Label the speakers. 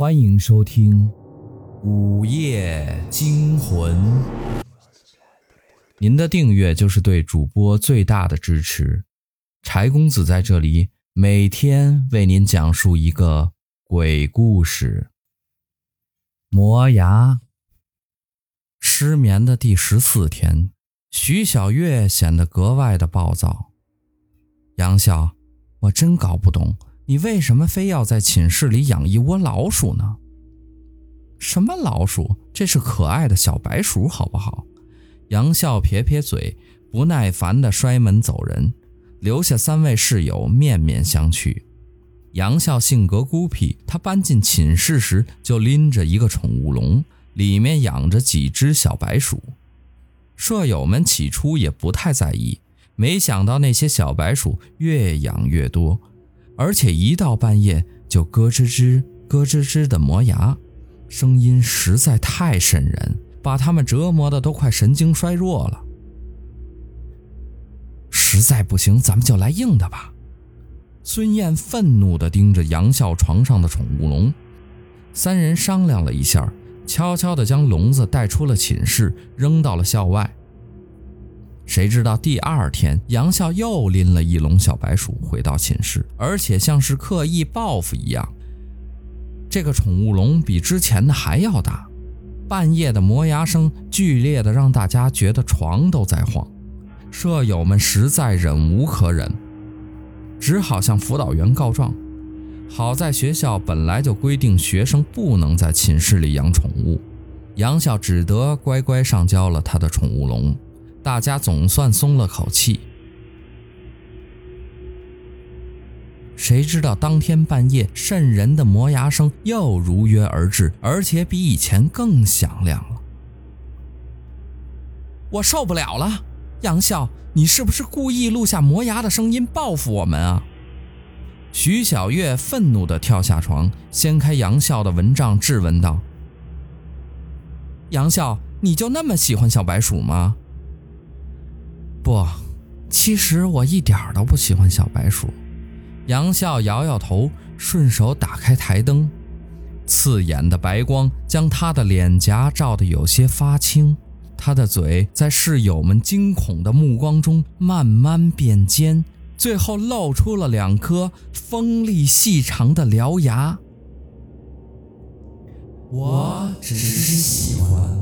Speaker 1: 欢迎收听《午夜惊魂》。您的订阅就是对主播最大的支持。柴公子在这里每天为您讲述一个鬼故事。磨牙。失眠的第十四天，徐小月显得格外的暴躁。杨笑，我真搞不懂。你为什么非要在寝室里养一窝老鼠呢？什么老鼠？这是可爱的小白鼠，好不好？杨笑撇撇嘴，不耐烦地摔门走人，留下三位室友面面相觑。杨笑性格孤僻，他搬进寝室时就拎着一个宠物笼，里面养着几只小白鼠。舍友们起初也不太在意，没想到那些小白鼠越养越多。而且一到半夜就咯吱吱、咯吱吱的磨牙，声音实在太瘆人，把他们折磨的都快神经衰弱了。实在不行，咱们就来硬的吧！孙燕愤怒地盯着杨笑床上的宠物笼，三人商量了一下，悄悄地将笼子带出了寝室，扔到了校外。谁知道第二天，杨笑又拎了一笼小白鼠回到寝室，而且像是刻意报复一样。这个宠物笼比之前的还要大，半夜的磨牙声剧烈的让大家觉得床都在晃。舍友们实在忍无可忍，只好向辅导员告状。好在学校本来就规定学生不能在寝室里养宠物，杨笑只得乖乖上交了他的宠物笼。大家总算松了口气。谁知道当天半夜，瘆人的磨牙声又如约而至，而且比以前更响亮了。我受不了了，杨笑，你是不是故意录下磨牙的声音报复我们啊？徐小月愤怒地跳下床，掀开杨笑的蚊帐，质问道：“杨笑，你就那么喜欢小白鼠吗？”不，其实我一点都不喜欢小白鼠。杨笑摇摇头，顺手打开台灯，刺眼的白光将他的脸颊照得有些发青，他的嘴在室友们惊恐的目光中慢慢变尖，最后露出了两颗锋利细长的獠牙。
Speaker 2: 我只是喜欢。